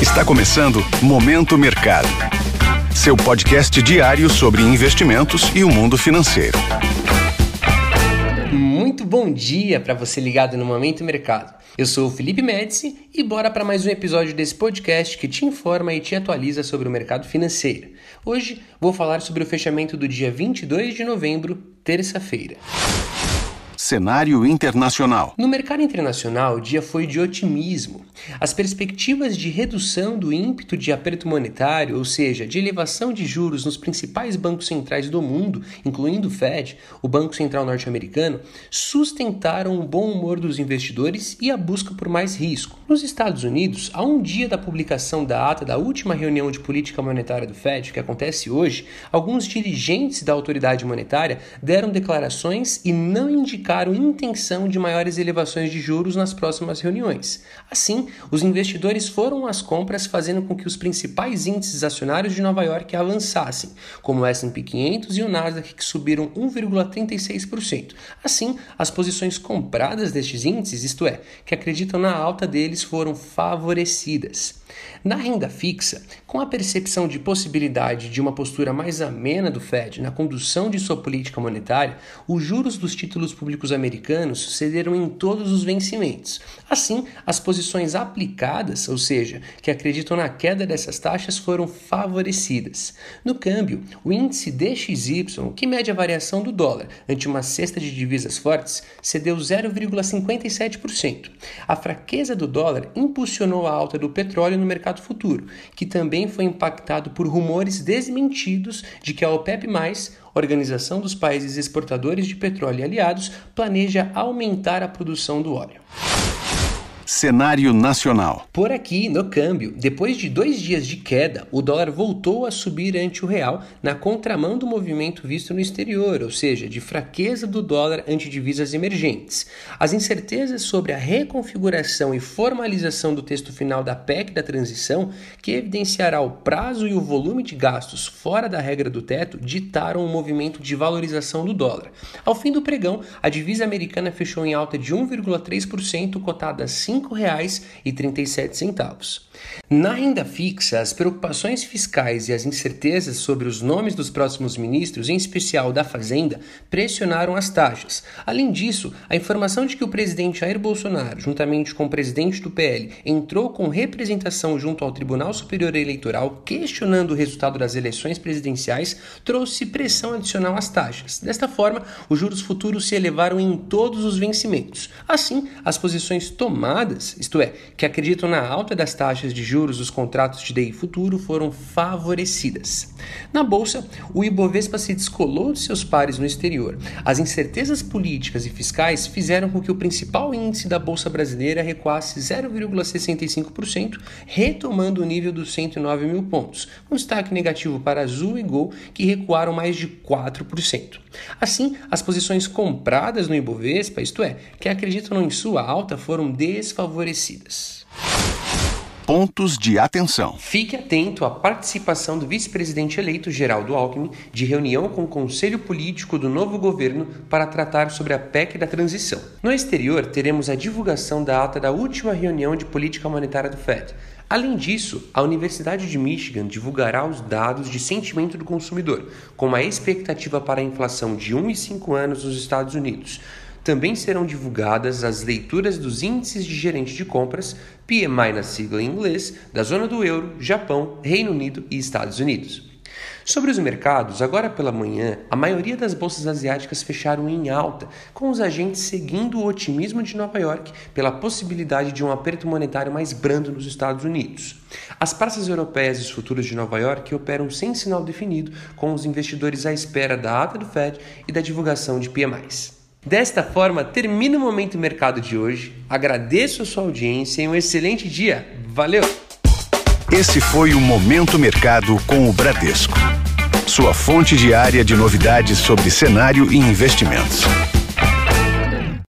Está começando Momento Mercado. Seu podcast diário sobre investimentos e o mundo financeiro. Muito bom dia para você ligado no Momento Mercado. Eu sou o Felipe Médici e bora para mais um episódio desse podcast que te informa e te atualiza sobre o mercado financeiro. Hoje vou falar sobre o fechamento do dia 22 de novembro, terça-feira. Cenário internacional. No mercado internacional, o dia foi de otimismo. As perspectivas de redução do ímpeto de aperto monetário, ou seja, de elevação de juros nos principais bancos centrais do mundo, incluindo o Fed, o Banco Central norte-americano, sustentaram o bom humor dos investidores e a busca por mais risco. Nos Estados Unidos, a um dia da publicação da ata da última reunião de política monetária do Fed, que acontece hoje, alguns dirigentes da autoridade monetária deram declarações e não indicaram indicaram intenção de maiores elevações de juros nas próximas reuniões. Assim, os investidores foram às compras, fazendo com que os principais índices acionários de Nova York avançassem, como o S&P 500 e o Nasdaq, que subiram 1,36%. Assim, as posições compradas destes índices, isto é, que acreditam na alta deles, foram favorecidas. Na renda fixa, com a percepção de possibilidade de uma postura mais amena do Fed na condução de sua política monetária, os juros dos títulos públicos americanos cederam em todos os vencimentos. Assim, as posições aplicadas, ou seja, que acreditam na queda dessas taxas, foram favorecidas. No câmbio, o índice DXY, que mede a variação do dólar ante uma cesta de divisas fortes, cedeu 0,57%. A fraqueza do dólar impulsionou a alta do petróleo no mercado futuro, que também foi impactado por rumores desmentidos de que a OPEP, Organização dos Países Exportadores de Petróleo e Aliados, planeja aumentar a produção do óleo. Cenário nacional. Por aqui, no câmbio, depois de dois dias de queda, o dólar voltou a subir ante o real na contramão do movimento visto no exterior, ou seja, de fraqueza do dólar ante divisas emergentes. As incertezas sobre a reconfiguração e formalização do texto final da PEC da transição, que evidenciará o prazo e o volume de gastos fora da regra do teto, ditaram o um movimento de valorização do dólar. Ao fim do pregão, a divisa americana fechou em alta de 1,3%, cotada a 5 R$ 5,37. Na renda fixa, as preocupações fiscais e as incertezas sobre os nomes dos próximos ministros, em especial da Fazenda, pressionaram as taxas. Além disso, a informação de que o presidente Jair Bolsonaro, juntamente com o presidente do PL, entrou com representação junto ao Tribunal Superior Eleitoral questionando o resultado das eleições presidenciais, trouxe pressão adicional às taxas. Desta forma, os juros futuros se elevaram em todos os vencimentos. Assim, as posições tomadas isto é, que acreditam na alta das taxas de juros dos contratos de DI futuro, foram favorecidas. Na bolsa, o Ibovespa se descolou de seus pares no exterior. As incertezas políticas e fiscais fizeram com que o principal índice da bolsa brasileira recuasse 0,65%, retomando o nível dos 109 mil pontos, um destaque negativo para Azul e Gol, que recuaram mais de 4%. Assim, as posições compradas no Ibovespa, isto é, que acreditam em sua alta, foram desfavorecidas favorecidas. Pontos de atenção. Fique atento à participação do vice-presidente eleito Geraldo Alckmin de reunião com o Conselho Político do novo governo para tratar sobre a PEC da transição. No exterior, teremos a divulgação da ata da última reunião de política monetária do FED. Além disso, a Universidade de Michigan divulgará os dados de sentimento do consumidor, com uma expectativa para a inflação de 1 e 5 anos nos Estados Unidos. Também serão divulgadas as leituras dos índices de gerente de compras, PMI na sigla em inglês, da zona do euro, Japão, Reino Unido e Estados Unidos. Sobre os mercados, agora pela manhã, a maioria das bolsas asiáticas fecharam em alta, com os agentes seguindo o otimismo de Nova York pela possibilidade de um aperto monetário mais brando nos Estados Unidos. As praças europeias e os futuros de Nova York operam sem sinal definido, com os investidores à espera da ata do Fed e da divulgação de PMIs. Desta forma, termina o Momento Mercado de hoje. Agradeço a sua audiência e um excelente dia. Valeu! Esse foi o Momento Mercado com o Bradesco. Sua fonte diária de novidades sobre cenário e investimentos.